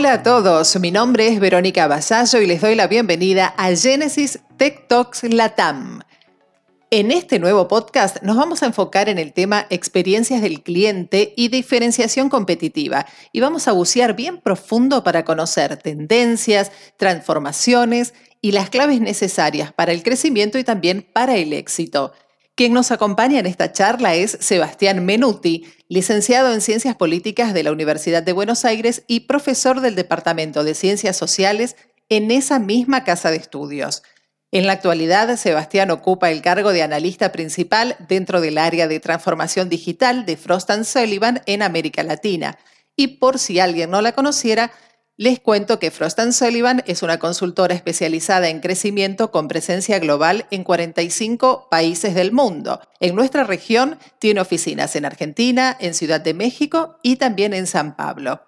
Hola a todos, mi nombre es Verónica Basallo y les doy la bienvenida a Genesis Tech Talks Latam. En este nuevo podcast nos vamos a enfocar en el tema experiencias del cliente y diferenciación competitiva y vamos a bucear bien profundo para conocer tendencias, transformaciones y las claves necesarias para el crecimiento y también para el éxito. Quien nos acompaña en esta charla es Sebastián Menuti, licenciado en Ciencias Políticas de la Universidad de Buenos Aires y profesor del Departamento de Ciencias Sociales en esa misma casa de estudios. En la actualidad, Sebastián ocupa el cargo de analista principal dentro del área de transformación digital de Frost Sullivan en América Latina. Y por si alguien no la conociera, les cuento que Frost Sullivan es una consultora especializada en crecimiento con presencia global en 45 países del mundo. En nuestra región tiene oficinas en Argentina, en Ciudad de México y también en San Pablo.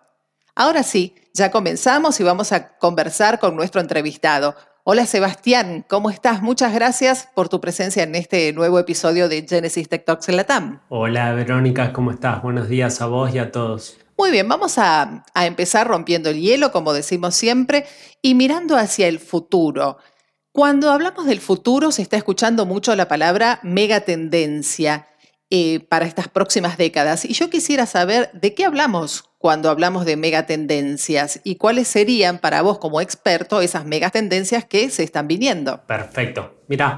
Ahora sí, ya comenzamos y vamos a conversar con nuestro entrevistado. Hola Sebastián, ¿cómo estás? Muchas gracias por tu presencia en este nuevo episodio de Genesis Tech Talks en Latam. Hola Verónica, ¿cómo estás? Buenos días a vos y a todos. Muy bien, vamos a, empezar rompiendo el hielo, como decimos siempre, y mirando hacia el futuro. Cuando hablamos del futuro se está escuchando mucho la palabra megatendencia eh, para estas próximas décadas. Y yo quisiera saber de qué hablamos cuando hablamos de megatendencias y cuáles serían para vos como experto esas megatendencias que se están viniendo. Perfecto. Mira,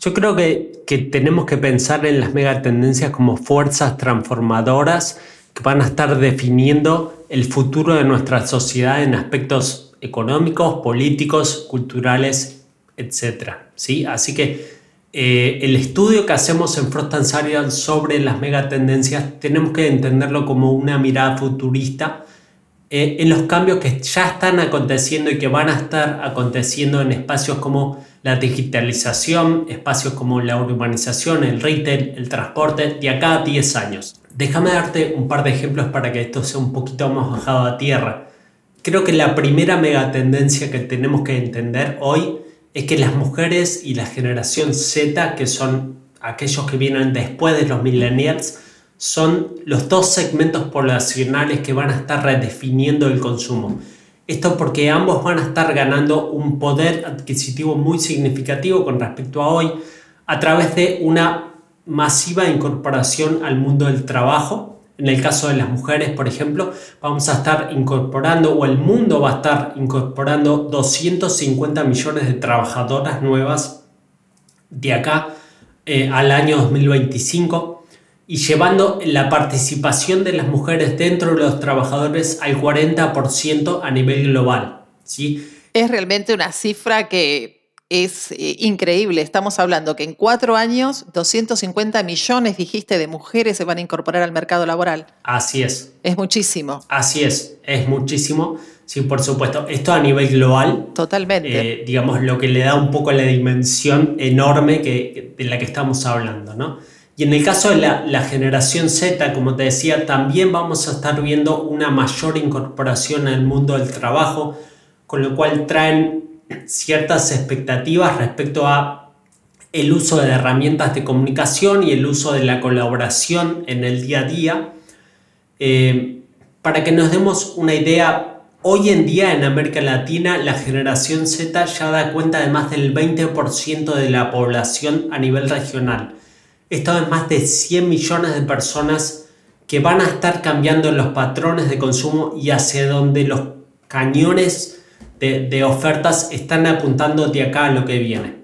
yo creo que, que tenemos que pensar en las megatendencias como fuerzas transformadoras que van a estar definiendo el futuro de nuestra sociedad en aspectos económicos, políticos, culturales, etc. ¿sí? Así que eh, el estudio que hacemos en Frost and sobre las megatendencias tenemos que entenderlo como una mirada futurista eh, en los cambios que ya están aconteciendo y que van a estar aconteciendo en espacios como la digitalización, espacios como la urbanización, el retail, el transporte, de acá a 10 años. Déjame darte un par de ejemplos para que esto sea un poquito más bajado a tierra. Creo que la primera megatendencia que tenemos que entender hoy es que las mujeres y la generación Z, que son aquellos que vienen después de los millennials, son los dos segmentos poblacionales que van a estar redefiniendo el consumo. Esto porque ambos van a estar ganando un poder adquisitivo muy significativo con respecto a hoy a través de una masiva incorporación al mundo del trabajo. En el caso de las mujeres, por ejemplo, vamos a estar incorporando, o el mundo va a estar incorporando 250 millones de trabajadoras nuevas de acá eh, al año 2025 y llevando la participación de las mujeres dentro de los trabajadores al 40% a nivel global. ¿sí? Es realmente una cifra que es eh, increíble. Estamos hablando que en cuatro años 250 millones, dijiste, de mujeres se van a incorporar al mercado laboral. Así es. Es muchísimo. Así es, es muchísimo. Sí, por supuesto. Esto a nivel global. Totalmente. Eh, digamos, lo que le da un poco la dimensión enorme que, de la que estamos hablando, ¿no? Y en el caso de la, generación Z, como te decía, también vamos a estar viendo una mayor incorporación al mundo del trabajo, con lo cual traen ciertas expectativas respecto a el uso de herramientas de comunicación y el uso de la colaboración en el día a día. Eh, para que nos demos una idea, hoy en día en América Latina la generación Z ya da cuenta de más del 20% de la población a nivel regional. Esto es más de 100 millones de personas que van a estar cambiando los patrones de consumo y hacia donde los cañones de, ofertas están apuntando de acá a lo que viene.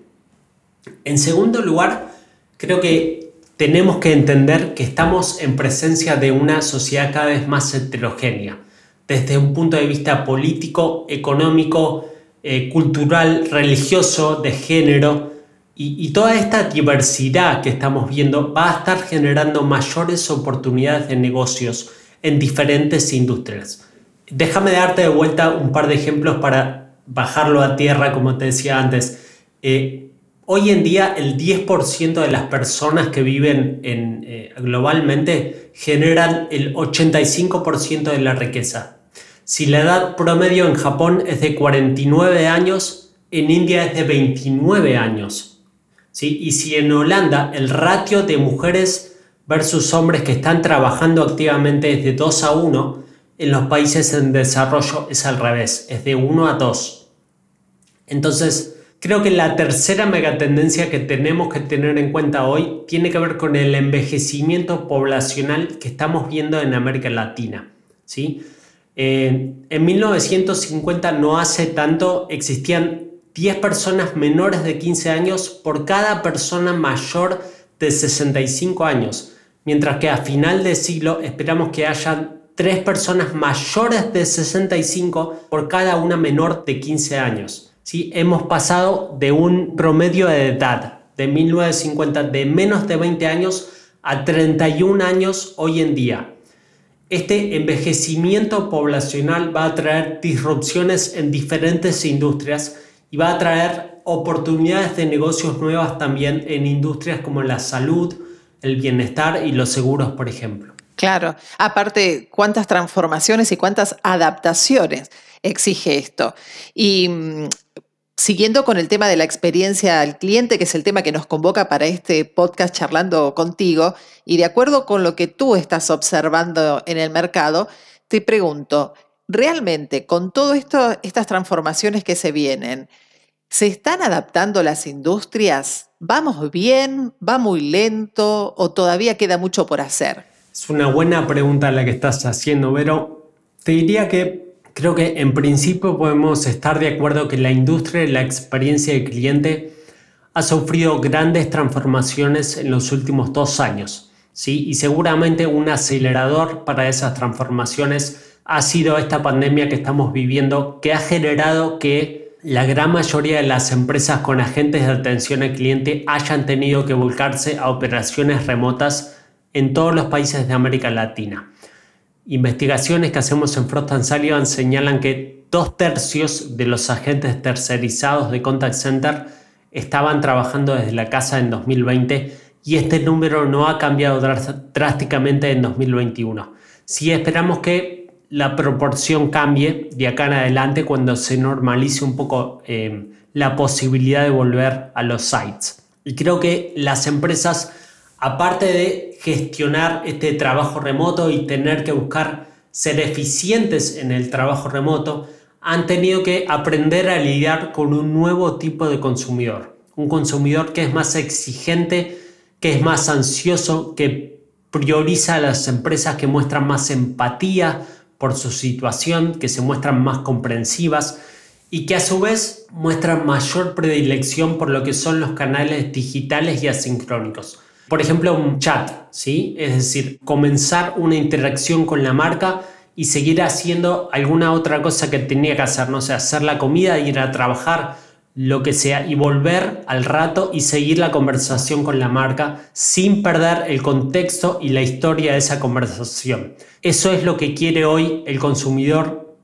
En segundo lugar, creo que tenemos que entender que estamos en presencia de una sociedad cada vez más heterogénea, desde un punto de vista político, económico, eh, cultural, religioso, de género, y, y, toda esta diversidad que estamos viendo va a estar generando mayores oportunidades de negocios en diferentes industrias. Déjame darte de vuelta un par de ejemplos para bajarlo a tierra, como te decía antes. Eh, hoy en día el 10% de las personas que viven en, eh, globalmente generan el 85% de la riqueza. Si la edad promedio en Japón es de 49 años, en India es de 29 años. ¿Sí? Y si en Holanda el ratio de mujeres versus hombres que están trabajando activamente es de 2 a 1, En los países en desarrollo es al revés, es de 1 a 2. Entonces, creo que la tercera megatendencia que tenemos que tener en cuenta hoy tiene que ver con el envejecimiento poblacional que estamos viendo en América Latina. ¿sí? Eh, en 1950, no hace tanto, existían 10 personas menores de 15 años por cada persona mayor de 65 años, mientras que a final de siglo esperamos que hayan 3 personas mayores de 65 por cada una menor de 15 años. ¿Sí? Hemos pasado de un promedio de edad de 1950 de menos de 20 años a 31 años hoy en día. Este envejecimiento poblacional va a traer disrupciones en diferentes industrias y va a traer oportunidades de negocios nuevas también en industrias como la salud, el bienestar y los seguros, por ejemplo. Claro, aparte, cuántas transformaciones y cuántas adaptaciones exige esto. Y mm, siguiendo con el tema de la experiencia al cliente, que es el tema que nos convoca para este podcast charlando contigo, y de acuerdo con lo que tú estás observando en el mercado, te pregunto, realmente con todas estas transformaciones que se vienen, ¿se están adaptando las industrias? ¿Vamos bien? ¿Va muy lento? ¿O todavía queda mucho por hacer? Es una buena pregunta la que estás haciendo, pero te diría que creo que en principio podemos estar de acuerdo que la industria y la experiencia del cliente ha sufrido grandes transformaciones en los últimos dos años. ¿sí? Y seguramente un acelerador para esas transformaciones ha sido esta pandemia que estamos viviendo que ha generado que la gran mayoría de las empresas con agentes de atención al cliente hayan tenido que volcarse a operaciones remotas en todos los países de América Latina. Investigaciones que hacemos en Frost Sullivan señalan que dos tercios de los agentes tercerizados de Contact Center estaban trabajando desde la casa en 2020 y este número no ha cambiado drásticamente en 2021. Si esperamos que la proporción cambie de acá en adelante cuando se normalice un poco eh, la posibilidad de volver a los sites. Y creo que las empresas, aparte de gestionar este trabajo remoto y tener que buscar ser eficientes en el trabajo remoto, han tenido que aprender a lidiar con un nuevo tipo de consumidor. Un consumidor que es más exigente, que es más ansioso, que prioriza a las empresas que muestran más empatía, por su situación, que se muestran más comprensivas y que a su vez muestran mayor predilección por lo que son los canales digitales y asincrónicos. Por ejemplo, un chat, ¿sí? Es decir, comenzar una interacción con la marca y seguir haciendo alguna otra cosa que tenía que hacer, no sé, hacer la comida, ir a trabajar, lo que sea, y volver al rato y seguir la conversación con la marca sin perder el contexto y la historia de esa conversación. Eso es lo que quiere hoy el consumidor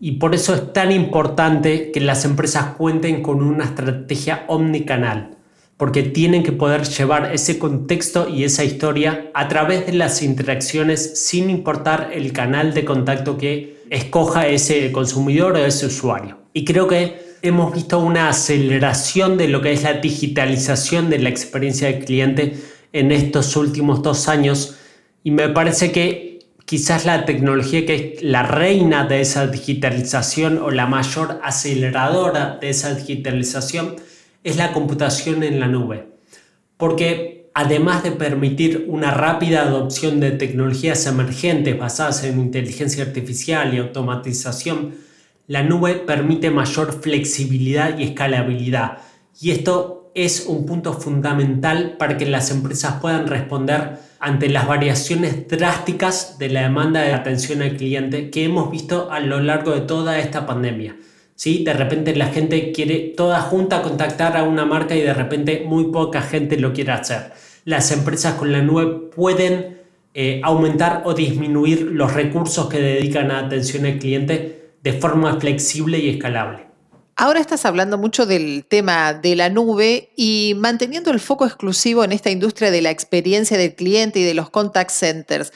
y por eso es tan importante que las empresas cuenten con una estrategia omnicanal, porque tienen que poder llevar ese contexto y esa historia a través de las interacciones sin importar el canal de contacto que escoja ese consumidor o ese usuario. Y creo que hemos visto una aceleración de lo que es la digitalización de la experiencia del cliente en estos últimos dos años y me parece que quizás la tecnología que es la reina de esa digitalización o la mayor aceleradora de esa digitalización es la computación en la nube. Porque además de permitir una rápida adopción de tecnologías emergentes basadas en inteligencia artificial y automatización, la nube permite mayor flexibilidad y escalabilidad. Y esto es un punto fundamental para que las empresas puedan responder ante las variaciones drásticas de la demanda de atención al cliente que hemos visto a lo largo de toda esta pandemia. ¿Sí? De repente la gente quiere toda junta contactar a una marca y de repente muy poca gente lo quiere hacer. Las empresas con la nube pueden eh, aumentar o disminuir los recursos que dedican a atención al cliente de forma flexible y escalable. Ahora estás hablando mucho del tema de la nube y manteniendo el foco exclusivo en esta industria de la experiencia del cliente y de los contact centers.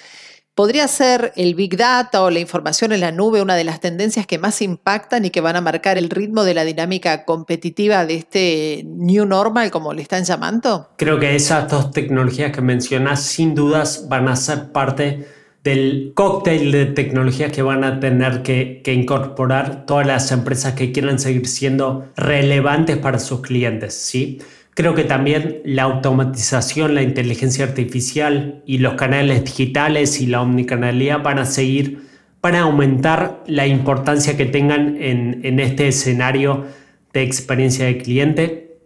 ¿Podría ser el Big Data o la información en la nube una de las tendencias que más impactan y que van a marcar el ritmo de la dinámica competitiva de este New Normal, como le están llamando? Creo que esas dos tecnologías que mencionas sin dudas van a ser parte del cóctel de tecnologías que van a tener que, incorporar todas las empresas que quieran seguir siendo relevantes para sus clientes. ¿sí? Creo que también la automatización, la inteligencia artificial y los canales digitales y la omnicanalidad van a seguir para aumentar la importancia que tengan en, este escenario de experiencia de cliente.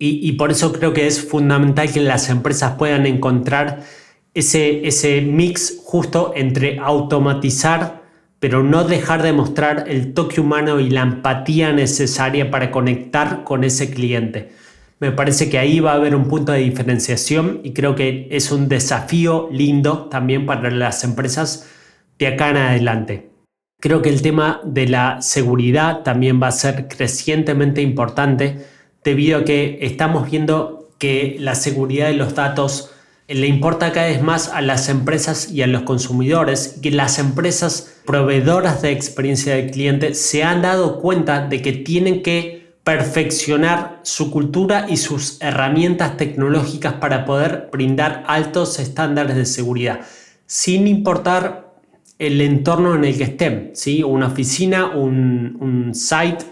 Y por eso creo que es fundamental que las empresas puedan encontrar ese, mix justo entre automatizar, pero no dejar de mostrar el toque humano y la empatía necesaria para conectar con ese cliente. Me parece que ahí va a haber un punto de diferenciación y creo que es un desafío lindo también para las empresas de acá en adelante. Creo que el tema de la seguridad también va a ser crecientemente importante debido a que estamos viendo que la seguridad de los datos le importa cada vez más a las empresas y a los consumidores que las empresas proveedoras de experiencia del cliente se han dado cuenta de que tienen que perfeccionar su cultura y sus herramientas tecnológicas para poder brindar altos estándares de seguridad, sin importar el entorno en el que estén, ¿sí? una oficina, un, un site,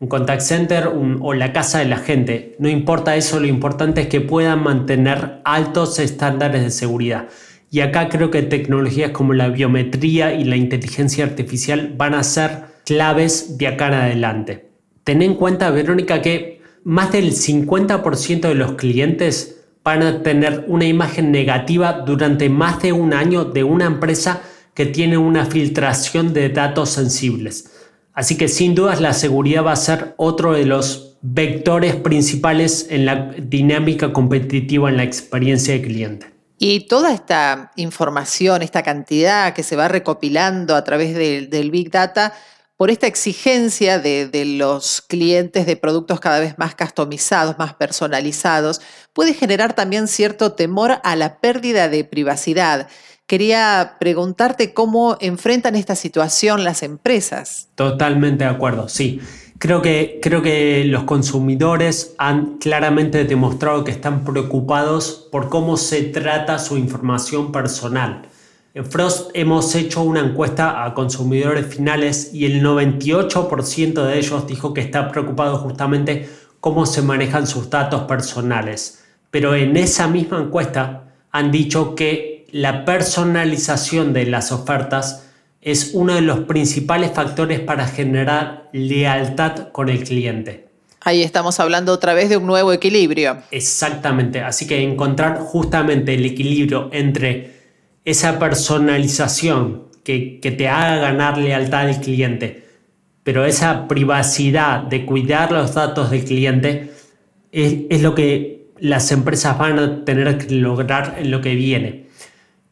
un contact center o la casa de la gente. No importa eso, lo importante es que puedan mantener altos estándares de seguridad. Y acá creo que tecnologías como la biometría y la inteligencia artificial van a ser claves de acá en adelante. Ten en cuenta, Verónica, que más del 50% de los clientes van a tener una imagen negativa durante más de un año de una empresa que tiene una filtración de datos sensibles. Así que sin dudas la seguridad va a ser otro de los vectores principales en la dinámica competitiva en la experiencia de cliente. Y toda esta información, esta cantidad que se va recopilando a través del Big Data, por esta exigencia de, de, los clientes de productos cada vez más customizados, más personalizados, puede generar también cierto temor a la pérdida de privacidad. Quería preguntarte cómo enfrentan esta situación las empresas. Totalmente de acuerdo, sí. Creo que, creo que los consumidores han claramente demostrado que están preocupados por cómo se trata su información personal. En Frost hemos hecho una encuesta a consumidores finales y el 98% de ellos dijo que está preocupado justamente cómo se manejan sus datos personales. Pero en esa misma encuesta han dicho que la personalización de las ofertas es uno de los principales factores para generar lealtad con el cliente. Ahí estamos hablando otra vez de un nuevo equilibrio. Exactamente, así que encontrar justamente el equilibrio entre esa personalización que, te haga ganar lealtad al cliente, pero esa privacidad de cuidar los datos del cliente es, es lo que las empresas van a tener que lograr en lo que viene.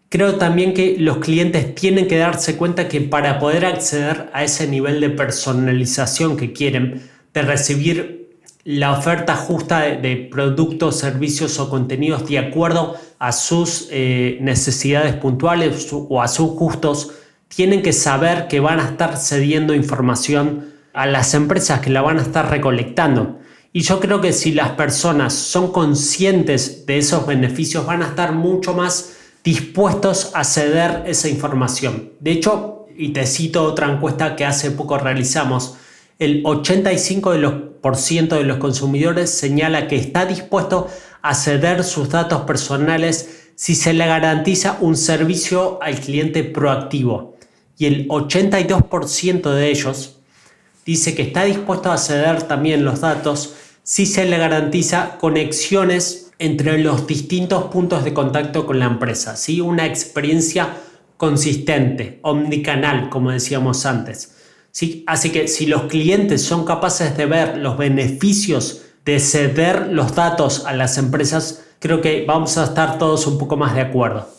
Creo también que los clientes tienen que darse cuenta que para poder acceder a ese nivel de personalización que quieren, de recibir la oferta justa de, productos, servicios o contenidos de acuerdo a sus eh, necesidades puntuales o a sus gustos, tienen que saber que van a estar cediendo información a las empresas que la van a estar recolectando. Y yo creo que si las personas son conscientes de esos beneficios, van a estar mucho más dispuestos a ceder esa información. De hecho, y te cito otra encuesta que hace poco realizamos, el 85% de los consumidores señala que está dispuesto a ceder sus datos personales si se le garantiza un servicio al cliente proactivo. Y el 82% de ellos dice que está dispuesto a ceder también los datos si se le garantiza conexiones entre los distintos puntos de contacto con la empresa, ¿sí? una experiencia consistente, omnicanal, como decíamos antes. ¿sí? Así que si los clientes son capaces de ver los beneficios de ceder los datos a las empresas, creo que vamos a estar todos un poco más de acuerdo.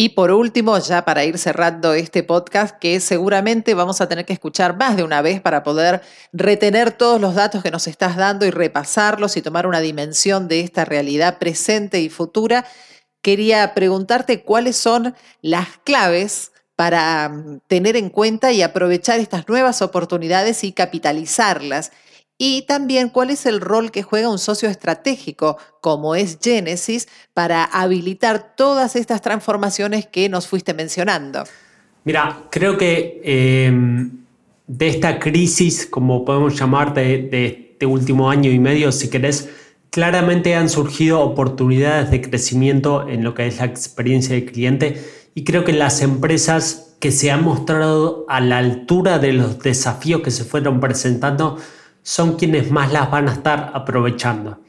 Y por último, ya para ir cerrando este podcast, que seguramente vamos a tener que escuchar más de una vez para poder retener todos los datos que nos estás dando y repasarlos y tomar una dimensión de esta realidad presente y futura, quería preguntarte cuáles son las claves para mm, tener en cuenta y aprovechar estas nuevas oportunidades y capitalizarlas y también cuál es el rol que juega un socio estratégico como es Genesis para habilitar todas estas transformaciones que nos fuiste mencionando. Mira, creo que em, de esta crisis, como podemos llamar, de, de este último año y medio, si querés, claramente han surgido oportunidades de crecimiento en lo que es la experiencia del cliente y creo que las empresas que se han mostrado a la altura de los desafíos que se fueron presentando son quienes más las van a estar aprovechando.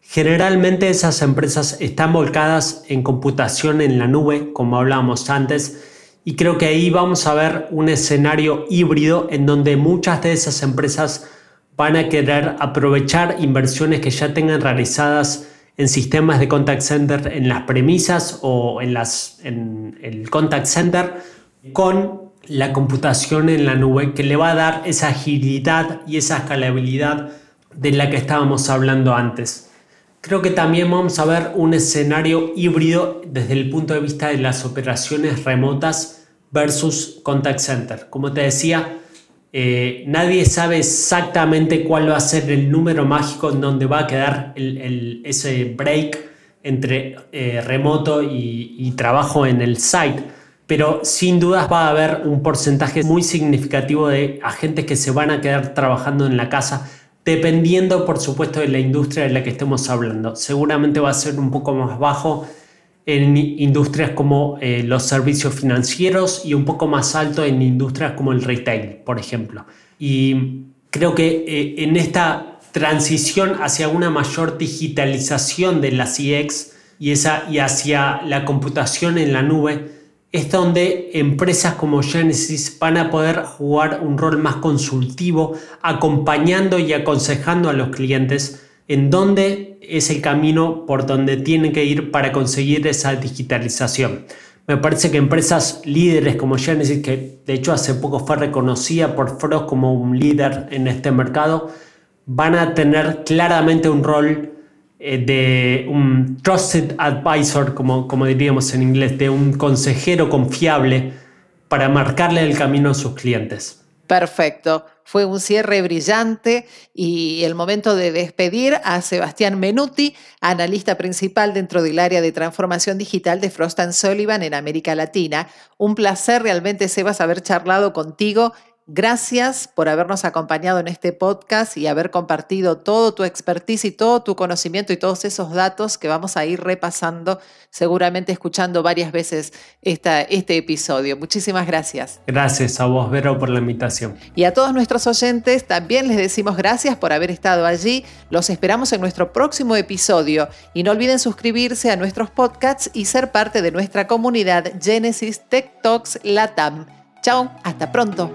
Generalmente esas empresas están volcadas en computación en la nube, como hablábamos antes, y creo que ahí vamos a ver un escenario híbrido en donde muchas de esas empresas van a querer aprovechar inversiones que ya tengan realizadas en sistemas de contact center en las premisas o en, las, en el contact center con la computación en la nube que le va a dar esa agilidad y esa escalabilidad de la que estábamos hablando antes. Creo que también vamos a ver un escenario híbrido desde el punto de vista de las operaciones remotas versus contact center. Como te decía, eh, nadie sabe exactamente cuál va a ser el número mágico en donde va a quedar ese break entre eh, remoto y trabajo en el site pero sin dudas va a haber un porcentaje muy significativo de agentes que se van a quedar trabajando en la casa, dependiendo por supuesto de la industria de la que estemos hablando. Seguramente va a ser un poco más bajo en industrias como eh, los servicios financieros y un poco más alto en industrias como el retail, por ejemplo. Y creo que eh, en esta transición hacia una mayor digitalización de las CX y, y hacia la computación en la nube, es donde empresas como Genesis van a poder jugar un rol más consultivo, acompañando y aconsejando a los clientes en dónde es el camino por donde tienen que ir para conseguir esa digitalización. Me parece que empresas líderes como Genesis, que de hecho hace poco fue reconocida por Frost como un líder en este mercado, van a tener claramente un rol eh, de un trusted advisor, como, como diríamos en inglés, de un consejero confiable para marcarle el camino a sus clientes. Perfecto. Fue un cierre brillante y el momento de despedir a Sebastián Menuti, analista principal dentro del área de transformación digital de Frost Sullivan en América Latina. Un placer realmente, Sebas, haber charlado contigo Gracias por habernos acompañado en este podcast y haber compartido todo tu expertise y todo tu conocimiento y todos esos datos que vamos a ir repasando, seguramente escuchando varias veces esta, este episodio. Muchísimas gracias. Gracias a vos, Vero, por la invitación. Y a todos nuestros oyentes también les decimos gracias por haber estado allí. Los esperamos en nuestro próximo episodio y no olviden suscribirse a nuestros podcasts y ser parte de nuestra comunidad Genesis Tech Talks Latam. Chao, hasta pronto.